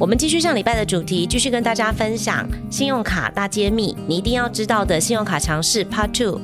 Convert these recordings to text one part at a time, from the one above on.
我们继续上礼拜的主题，继续跟大家分享信用卡大揭秘，你一定要知道的信用卡常识 Part Two。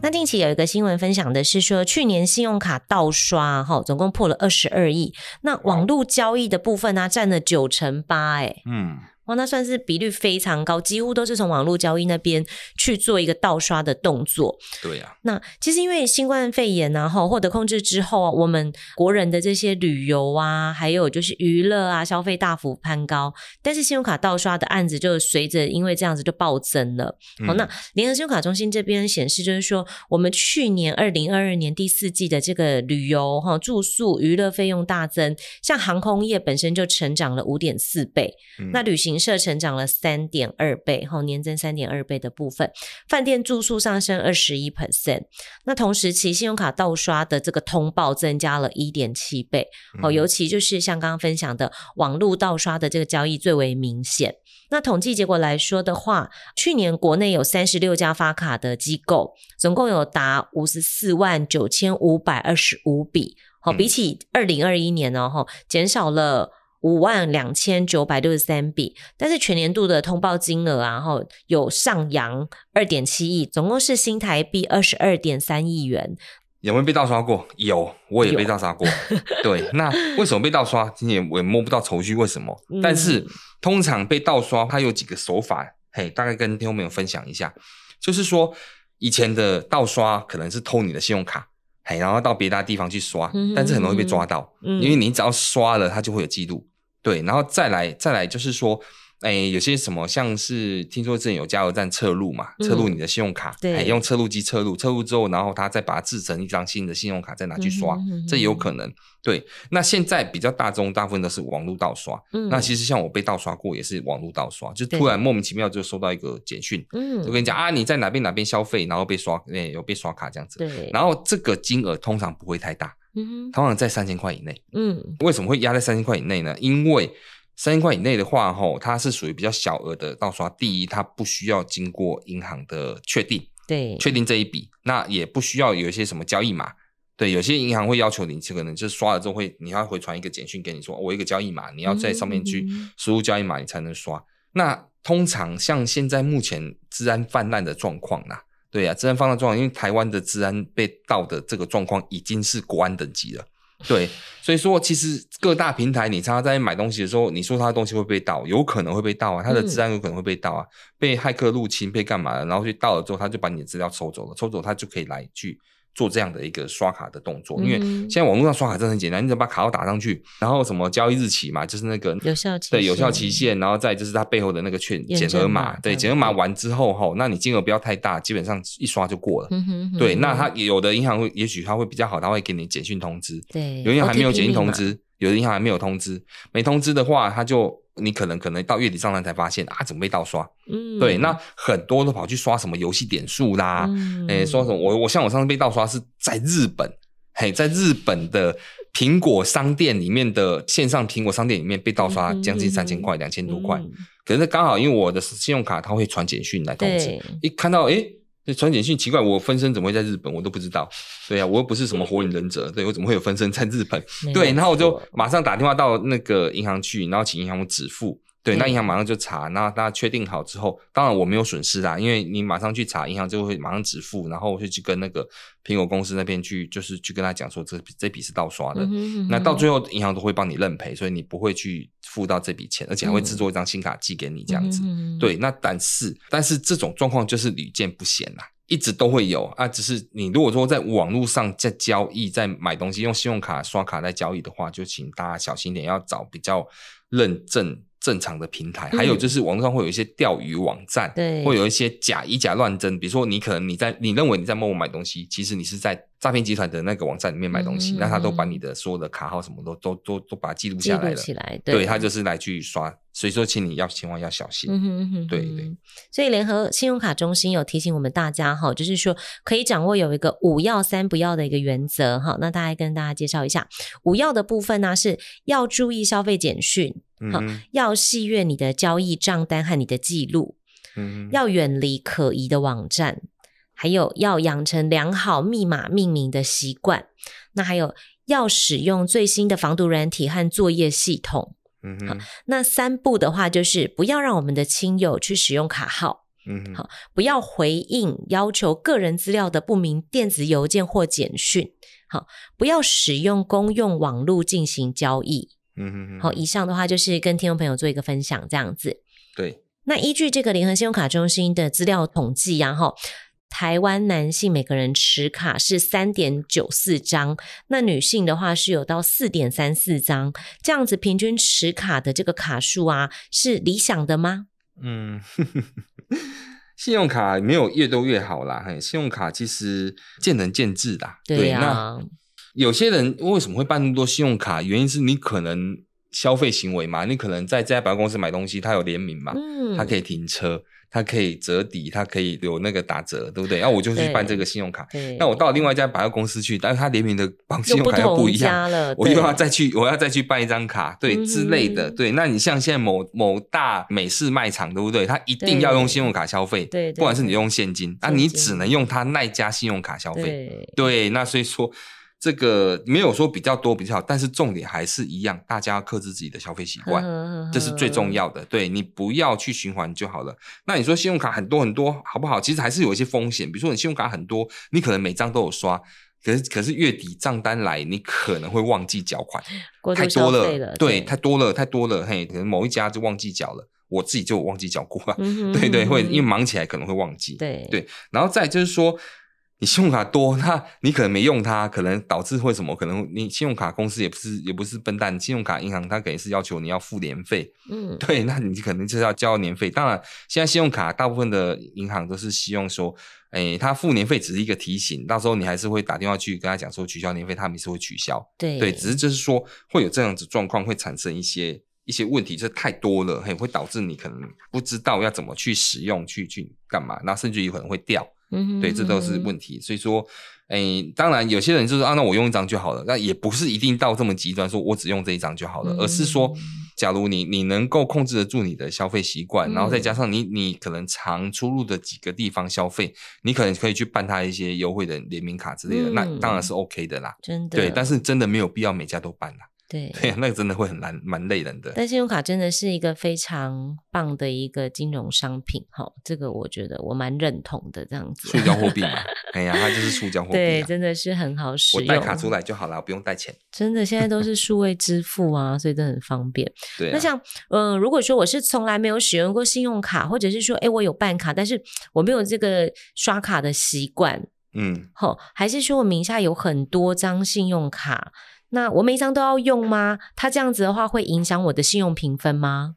那近期有一个新闻分享的是说，去年信用卡盗刷哈，总共破了二十二亿，那网络交易的部分呢，占了九成八，哎，嗯。哇，那算是比率非常高，几乎都是从网络交易那边去做一个盗刷的动作。对呀、啊，那其实因为新冠肺炎然后获得控制之后啊，我们国人的这些旅游啊，还有就是娱乐啊，消费大幅攀高，但是信用卡盗刷的案子就随着因为这样子就暴增了。好、嗯，那联合信用卡中心这边显示，就是说我们去年二零二二年第四季的这个旅游哈住宿娱乐费用大增，像航空业本身就成长了五点四倍，嗯、那旅行。社成长了三点二倍，后年增三点二倍的部分，饭店住宿上升二十一 percent。那同时期信用卡盗刷的这个通报增加了一点七倍，哦，尤其就是像刚刚分享的网络盗刷的这个交易最为明显。那统计结果来说的话，去年国内有三十六家发卡的机构，总共有达五十四万九千五百二十五笔，好，比起二零二一年呢，哈，减少了。五万两千九百六十三笔，但是全年度的通报金额啊，哈，有上扬二点七亿，总共是新台币二十二点三亿元。有没有被盗刷过？有，我也被盗刷过。对，那为什么被盗刷？今年我也摸不到头绪，为什么？嗯、但是通常被盗刷，它有几个手法，嘿，大概跟听众朋友分享一下。就是说，以前的盗刷可能是偷你的信用卡，嘿，然后到别的地方去刷，嗯、但是很容易被抓到，嗯、因为你只要刷了，它就会有记录。对，然后再来，再来就是说，哎，有些什么，像是听说之前有加油站测录嘛，测录你的信用卡，对，用测录机测录，测录之后，然后他再把它制成一张新的信用卡，再拿去刷，嗯哼嗯哼，这也有可能。对，那现在比较大众，大部分都是网络盗刷。嗯，那其实像我被盗刷过，也是网络盗刷，就突然莫名其妙就收到一个简讯，嗯，就跟你讲啊，你在哪边哪边消费，然后被刷，哎，有被刷卡这样子。对，然后这个金额通常不会太大。嗯，通常在三千块以内。嗯，为什么会压在三千块以内呢？因为三千块以内的话，吼，它是属于比较小额的盗刷。第一，它不需要经过银行的确定，对，确定这一笔，那也不需要有一些什么交易码。对，有些银行会要求你，可能就是刷了之后会，你要回传一个简讯给你说，我一个交易码，你要在上面去输入交易码，你才能刷。嗯嗯，那通常像现在目前治安泛滥的状况啦。对呀、啊，治安泛滥状况，因为台湾的治安被盗的这个状况已经是国安等级了。对，所以说其实各大平台，你常常在买东西的时候，你说他的东西会被盗，有可能会被盗啊，他的治安有可能会被盗啊，嗯、被骇客入侵，被干嘛的，然后去盗了之后，他就把你的资料抽走了，抽走他就可以来去。做这样的一个刷卡的动作，因为现在网络上刷卡真的很简单，你只要把卡号打上去，然后什么交易日期嘛，就是那个有效期对有效期限，然后再就是它背后的那个券检核码，对检核码完之后哈，那你金额不要太大，基本上一刷就过了。对，那他有的银行会，也许他会比较好，他会给你简讯通知。对，有银行还没有简讯通知，有的银行还没有通知，没通知的话，他就。你可能可能到月底账单才发现啊，怎么被盗刷？嗯，对，那很多都跑去刷什么游戏点数啦，嗯，诶，说什么我我像我上次被盗刷是在日本，嘿，在日本的苹果商店里面的线上苹果商店里面被盗刷将近三千块，两千多块，可是刚好因为我的信用卡它会传简讯来通知，一看到诶传简讯奇怪，我分身怎么会在日本？我都不知道。对呀、啊，我又不是什么火影忍者，对，我怎么会有分身在日本？对，然后我就马上打电话到那个银行去，然后请银行我止付。对，那银行马上就查，那大家确定好之后，当然我没有损失啦，因为你马上去查，银行就会马上止付，然后我就去跟那个苹果公司那边去，就是去跟他讲说这这笔是盗刷的。嗯、哼哼那到最后银行都会帮你认赔，所以你不会去付到这笔钱，而且还会制作一张新卡寄给你这样子。对，那但是但是这种状况就是屡见不鲜啦。一直都会有啊，只是你如果说在网络上在交易、在买东西，用信用卡刷卡在交易的话，就请大家小心点，要找比较认证。正常的平台，嗯、还有就是网络上会有一些钓鱼网站，对，会有一些假以假乱真。比如说，你可能你在你认为你在某某买东西，其实你是在诈骗集团的那个网站里面买东西，嗯、那他都把你的所有的卡号什么都都都都把它记录下来了，起来，对，对他就是来去刷。所以说，请你要千万要小心。嗯哼嗯哼，对对。所以联合信用卡中心有提醒我们大家哈，就是说可以掌握有一个五要三不要的一个原则哈。那大概跟大家介绍一下，五要的部分呢是要注意消费简讯。好，要细阅你的交易账单和你的记录，嗯，要远离可疑的网站，还有要养成良好密码命名的习惯。那还有要使用最新的防毒软体和作业系统，嗯哼，好，那三步的话就是不要让我们的亲友去使用卡号，嗯，好，不要回应要求个人资料的不明电子邮件或简讯，好，不要使用公用网络进行交易。嗯好，以上的话就是跟听众朋友做一个分享，这样子。对，那依据这个联合信用卡中心的资料统计，然后台湾男性每个人持卡是三点九四张，那女性的话是有到四点三四张，这样子平均持卡的这个卡数啊，是理想的吗？嗯，信用卡没有越多越好啦，嘿，信用卡其实见仁见智啦，对呀、啊。有些人为什么会办那么多信用卡？原因是你可能消费行为嘛，你可能在这家百货公司买东西，它有联名嘛，嗯，它可以停车，它可以折抵，它可以有那个打折，对不对？然、啊、后我就去办这个信用卡。那我到另外一家百货公司去，但是它联名的信用卡又不一样了，我又要再去，我要再去办一张卡，对、嗯、之类的。对，那你像现在某某大美式卖场，对不对？它一定要用信用卡消费，对，对，不管是你用现金，那、啊、你只能用它那家信用卡消费。对，对，那所以说。这个没有说比较多比较好，但是重点还是一样，大家要克制自己的消费习惯，这是最重要的。对，你不要去循环就好了。那你说信用卡很多很多好不好？其实还是有一些风险，比如说你信用卡很多，你可能每张都有刷，可是可是月底账单来，你可能会忘记缴款，太多了，了对，对，太多了，太多了，嘿，可能某一家就忘记缴了，我自己就忘记缴过了，嗯、对对，会因为忙起来可能会忘记，对对，然后再就是说。你信用卡多，那你可能没用它，可能导致会什么？可能你信用卡公司也不是也不是笨蛋，信用卡银行它肯定是要求你要付年费，嗯，对，那你可能就是要交年费。当然，现在信用卡大部分的银行都是希望说，诶，他付年费只是一个提醒，到时候你还是会打电话去跟他讲说取消年费，他们也是会取消，对对，只是就是说会有这样子状况，会产生一些一些问题，这太多了，嘿，会导致你可能不知道要怎么去使用，去去干嘛，那甚至于可能会掉。嗯，对，这都是问题。所以说，哎，当然有些人就是啊，那我用一张就好了。那也不是一定到这么极端，说我只用这一张就好了，而是说，假如你你能够控制得住你的消费习惯，然后再加上你你可能常出入的几个地方消费，你可能可以去办他一些优惠的联名卡之类的，那当然是 OK 的啦。真的，对，但是真的没有必要每家都办啦。对对，那个真的会很难，蛮累人的。但信用卡真的是一个非常棒的一个金融商品，哈，这个我觉得我蛮认同的。这样子，塑胶货币嘛，哎呀，它就是塑胶货币，对，真的是很好使用。我带卡出来就好了，我不用带钱。真的，现在都是数位支付啊，所以都很方便。对、啊，那像，嗯、呃，如果说我是从来没有使用过信用卡，或者是说，哎，我有办卡，但是我没有这个刷卡的习惯，嗯，好，还是说我名下有很多张信用卡？那我每一张都要用吗？它这样子的话会影响我的信用评分吗？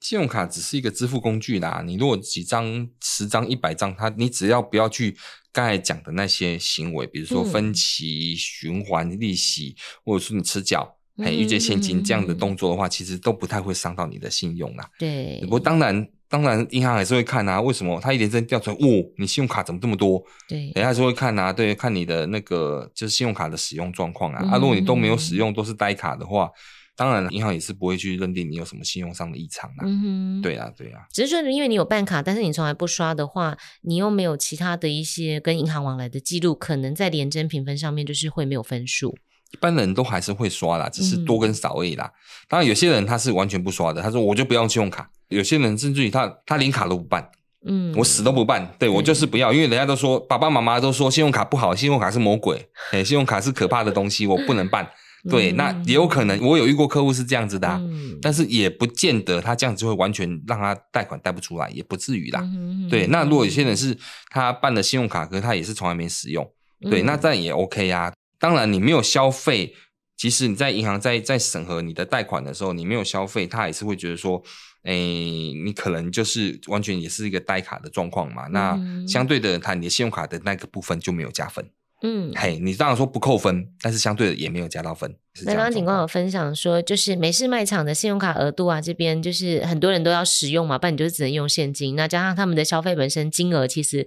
信用卡只是一个支付工具啦，你如果几张、十张、一百张，它你只要不要去刚才讲的那些行为，比如说分期、循环利息，或者说你吃缴、还预借现金这样的动作的话，其实都不太会伤到你的信用啦。对，不过当然。当然，银行还是会看啊，为什么他一连串调出来，哦，你信用卡怎么这么多？对，人家还是会看啊，对，看你的那个就是信用卡的使用状况啊。嗯、啊，如果你都没有使用，都是呆卡的话，当然银行也是不会去认定你有什么信用上的异常啊。嗯哼，对啊，对啊。只是说，因为你有办卡，但是你从来不刷的话，你又没有其他的一些跟银行往来的记录，可能在联征评分上面就是会没有分数。一般人都还是会刷啦，只是多跟少而已啦。嗯、当然，有些人他是完全不刷的，他说我就不要信用卡。有些人甚至于他他连卡都不办，嗯，我死都不办，对，我就是不要，因为人家都说爸爸妈妈都说信用卡不好，信用卡是魔鬼，哎，信用卡是可怕的东西，我不能办。对，那也有可能，我有遇过客户是这样子的，啊，但是也不见得他这样子就会完全让他贷款贷不出来，也不至于啦。对，那如果有些人是他办了信用卡，可是他也是从来没使用，对，那这样也 OK 啊。当然，你没有消费。其实你在银行在在审核你的贷款的时候，你没有消费，他也是会觉得说，哎，你可能就是完全也是一个呆卡的状况嘛。嗯、那相对的，它你的信用卡的那个部分就没有加分。嗯，嘿，你当然说不扣分，但是相对的也没有加到分。那刚刚警官有分享说，就是美式卖场的信用卡额度啊，这边就是很多人都要使用嘛，不然你就只能用现金。那加上他们的消费本身金额，其实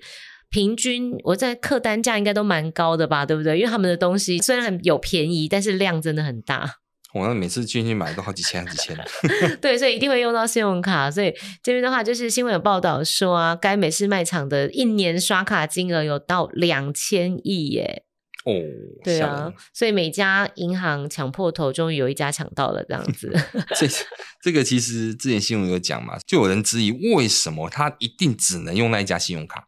平均我在客单价应该都蛮高的吧，对不对？因为他们的东西虽然有便宜，但是量真的很大。我那每次进去买都好几千几千。对，所以一定会用到信用卡。所以这边的话，就是新闻有报道说啊，该美式卖场的一年刷卡金额有到两千亿耶。哦，对啊，所以每家银行抢破头，终于有一家抢到了这样子。这这个其实之前新闻有讲嘛，就有人质疑为什么他一定只能用那一家信用卡？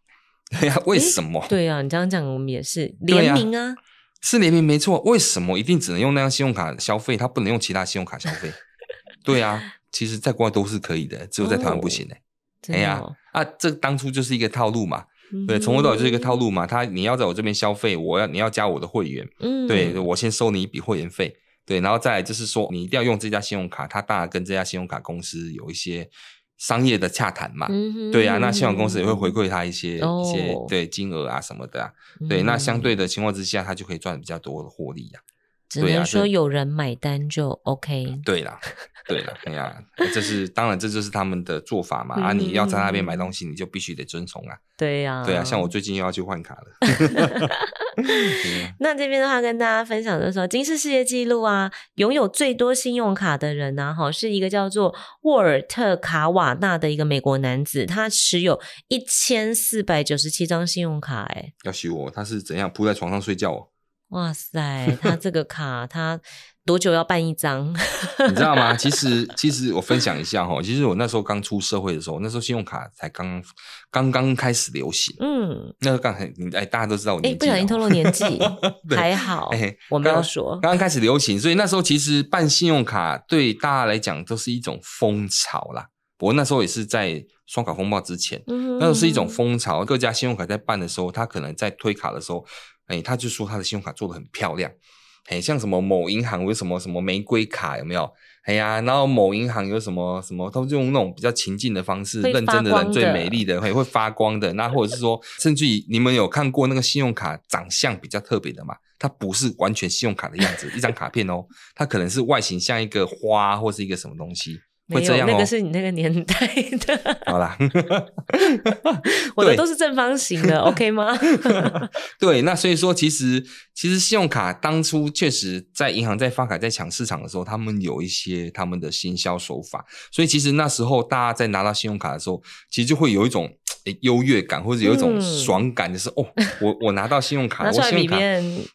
对呀、啊，为什么？对啊，你这样讲，我们也是联名啊。是联名没错，为什么一定只能用那张信用卡消费？他不能用其他信用卡消费？对啊，其实在国外都是可以的，只有在台湾不行哎、欸。哎呀、哦，啊，这当初就是一个套路嘛。对，从头到尾就是一个套路嘛。他你要在我这边消费，我要你要加我的会员，嗯，对，我先收你一笔会员费，对，然后再来就是说你一定要用这家信用卡，他当然跟这家信用卡公司有一些。商业的洽谈嘛，嗯、对呀、啊，那信用公司也会回馈他一些、哦、一些对金额啊什么的对，那相对的情况之下，他就可以赚比较多的获利呀、啊。只能说有人买单就 OK。对啦，对啦，哎呀，这是当然，这就是他们的做法嘛。嗯、啊，你要在那边买东西，你就必须得遵从啊。对呀，对啊，像我最近又要去换卡了。那这边的话，跟大家分享的时候，金氏世界纪录啊，拥有最多信用卡的人呢、啊，哈，是一个叫做沃尔特卡瓦纳的一个美国男子，他持有一千四百九十七张信用卡，哎，要洗我，他是怎样铺在床上睡觉哦？哇塞，他这个 卡他多久要办一张？你知道吗？其实其实我分享一下哈，其实我那时候刚出社会的时候，那时候信用卡才刚刚刚开始流行。嗯，那时候刚才哎，大家都知道我年纪，哎，不小心透露年纪，对还好，哎，我没有说刚刚开始流行，所以那时候其实办信用卡对大家来讲都是一种风潮啦。不过那时候也是在双卡风暴之前，嗯、那时候是一种风潮，各家信用卡在办的时候，他可能在推卡的时候。哎，他就说他的信用卡做的很漂亮，哎，像什么某银行有什么什么玫瑰卡有没有？哎呀，然后某银行有什么什么，他就用那种比较情境的方式，认真的人最美丽的，会会发光的。那或者是说，甚至于你们有看过那个信用卡长相比较特别的嘛？它不是完全信用卡的样子，一张卡片哦，它可能是外形像一个花或是一个什么东西。会这样哦，那个是你那个年代的。好啦，我的都是正方形的，OK 吗？对，那所以说，其实其实信用卡当初确实在银行在发卡在抢市场的时候，他们有一些他们的行销手法，所以其实那时候大家在拿到信用卡的时候，其实就会有一种。优越感，或者有一种爽感，就是、嗯、哦，我 我拿到信用卡，我信用卡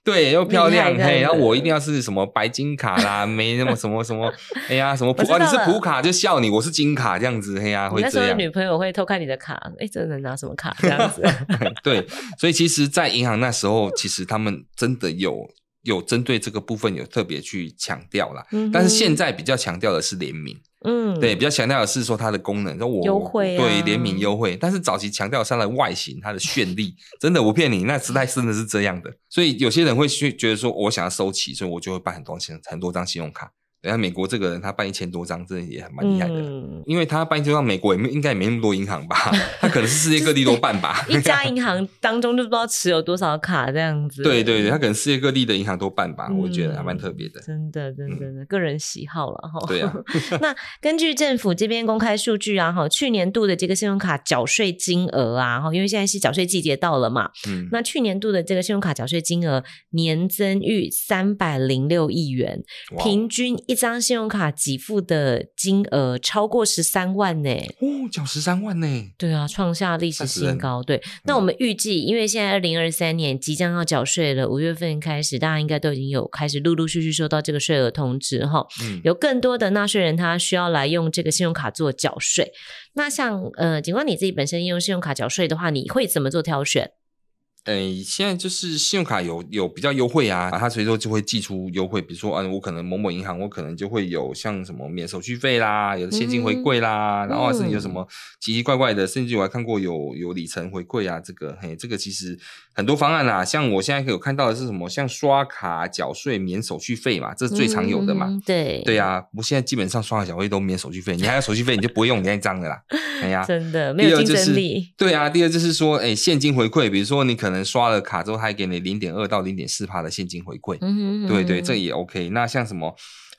对又漂亮嘿，然后我一定要是什么白金卡啦，没那么什么什么，哎呀什么普、啊、你是普卡就笑你，我是金卡这样子，嘿呀会这样。那时候女朋友会偷看你的卡，哎，真的拿什么卡这样子？对，所以其实，在银行那时候，其实他们真的有有针对这个部分有特别去强调啦，嗯、但是现在比较强调的是联名。嗯，对，比较强调的是说它的功能，说我优惠、啊、对联名优惠，但是早期强调它的外形、它的绚丽，真的我不骗你，那时代真的是这样的，所以有些人会去觉得说，我想要收齐，所以我就会办很多钱，很多张信用卡。人家美国这个人，他办一千多张，真的也还蛮厉害的。嗯、因为他办一千多张，美国也没应该也没那么多银行吧？他可能是世界各地都办吧。一家银行当中就不知道持有多少卡这样子。对对对，他可能世界各地的银行都办吧？嗯、我觉得还蛮特别的。真的，真的，真的，个人喜好了哈。对啊。那根据政府这边公开数据啊，哈，去年度的这个信用卡缴税金额啊，哈，因为现在是缴税季节到了嘛，嗯，那去年度的这个信用卡缴税金额年增逾三百零六亿元，平均一张信用卡。给付的金额超过十三万呢！哦，缴十三万呢？对啊，创下历史新高。对，那我们预计，因为现在二零二三年即将要缴税了，五月份开始，大家应该都已经有开始陆陆续续收到这个税额通知哈。嗯，有更多的纳税人他需要来用这个信用卡做缴税。那像呃，警官你自己本身用信用卡缴税的话，你会怎么做挑选？诶，现在就是信用卡有有比较优惠啊，它随时就会寄出优惠，比如说，嗯，我可能某某银行，我可能就会有像什么免手续费啦，有的现金回馈啦，嗯、然后甚至有什么奇奇怪怪的，甚至我还看过有有里程回馈啊，这个，嘿，这个其实很多方案啦，像我现在有看到的是什么，像刷卡缴税免手续费嘛，这是最常有的嘛，嗯、对，对啊，我现在基本上刷卡缴费都免手续费，你还有手续费，你就不会用你那张的啦，哎呀，真的没有竞争力，对啊，第二就是说，哎，现金回馈，比如说你可能。刷了卡之后，还给你零点二到零点四帕的现金回馈，嗯嗯，对对，这也 OK。那像什么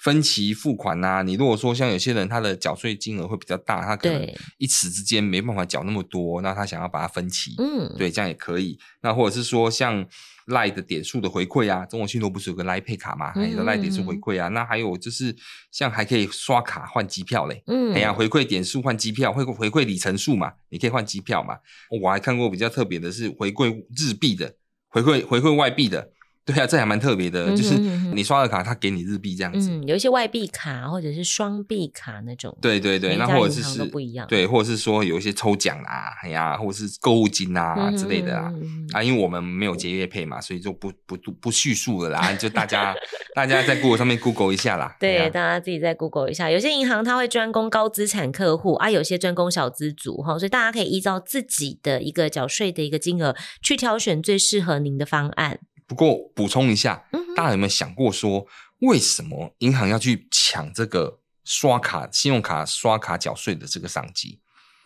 分期付款呐、啊？你如果说像有些人他的缴税金额会比较大，他可能一时之间没办法缴那么多，那他想要把它分期，嗯，对，这样也可以。那或者是说像。赖的点数的回馈啊，中国信托不是有个赖配卡嘛？还有赖点数回馈啊，那还有就是像还可以刷卡换机票嘞，嗯，哎呀，回馈点数换机票，会回馈里程数嘛，你可以换机票嘛。我还看过比较特别的是回馈日币的，回馈回馈外币的。对啊，这还蛮特别的，就是你刷了卡，他给你日币这样子。嗯，有一些外币卡或者是双币卡那种。对对对，那或者是是不一样。对，或者是说有一些抽奖啊，哎呀，或者是购物金啊之类的啦。啊，因为我们没有接业配嘛，所以就不不不叙述了啦。就大家 大家在 Google 上面 Google 一下啦。对，大家自己在 Google 一下。有些银行它会专攻高资产客户啊，有些专攻小资族哈，所以大家可以依照自己的一个缴税的一个金额去挑选最适合您的方案。不过补充一下，大家有没有想过说，为什么银行要去抢这个刷卡、信用卡刷卡缴税的这个商机？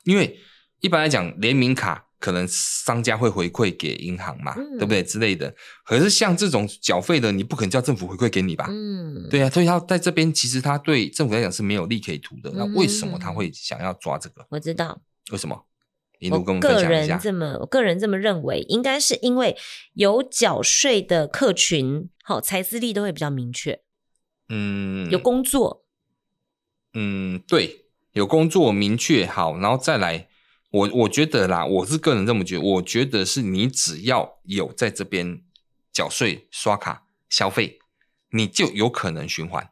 因为一般来讲，联名卡可能商家会回馈给银行嘛，对不对之类的。可是像这种缴费的，你不可能叫政府回馈给你吧？嗯，对啊，所以他在这边其实他对政府来讲是没有利可以图的。那为什么他会想要抓这个？我知道为什么。我个人这么，我个人这么认为，应该是因为有缴税的客群，好财资力都会比较明确。嗯，有工作。嗯，对，有工作明确好，然后再来，我我觉得啦，我是个人这么觉得，我觉得是你只要有在这边缴税、刷卡、消费，你就有可能循环，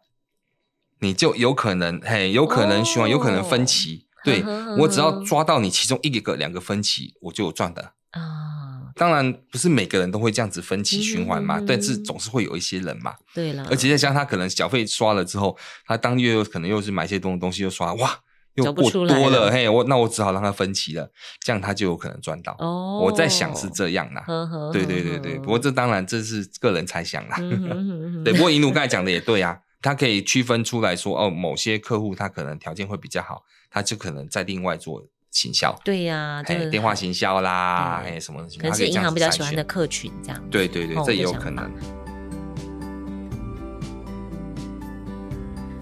你就有可能嘿，有可能循环，哦、有可能分期。对，我只要抓到你其中一个两个分歧，我就有赚的啊。当然不是每个人都会这样子分期循环嘛，但是总是会有一些人嘛。对了，而且再加上他可能小费刷了之后，他当月又可能又是买一些东东西又刷，哇，又过多了，嘿，我那我只好让他分期了，这样他就有可能赚到。哦，我在想是这样啦。对对对对，不过这当然这是个人猜想啦。对，不过银奴刚才讲的也对啊，他可以区分出来说，哦，某些客户他可能条件会比较好。他就可能在另外做行销，对呀、啊，哎，电话行销啦，哎，什么的，可能是银行比较喜欢的客群这样。对对对，这也有可能。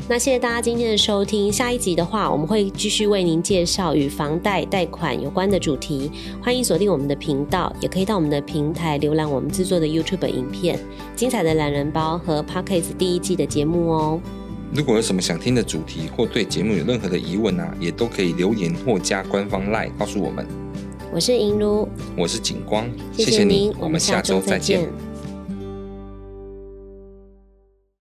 那谢谢大家今天的收听，下一集的话，我们会继续为您介绍与房贷贷款有关的主题。欢迎锁定我们的频道，也可以到我们的平台浏览我们制作的 YouTube 影片、精彩的懒人包和 Podcast 第一季的节目哦。如果有什么想听的主题，或对节目有任何的疑问啊，也都可以留言或加官方 LINE 告诉我们。我是银如，我是景光，谢谢您，我们下周再见。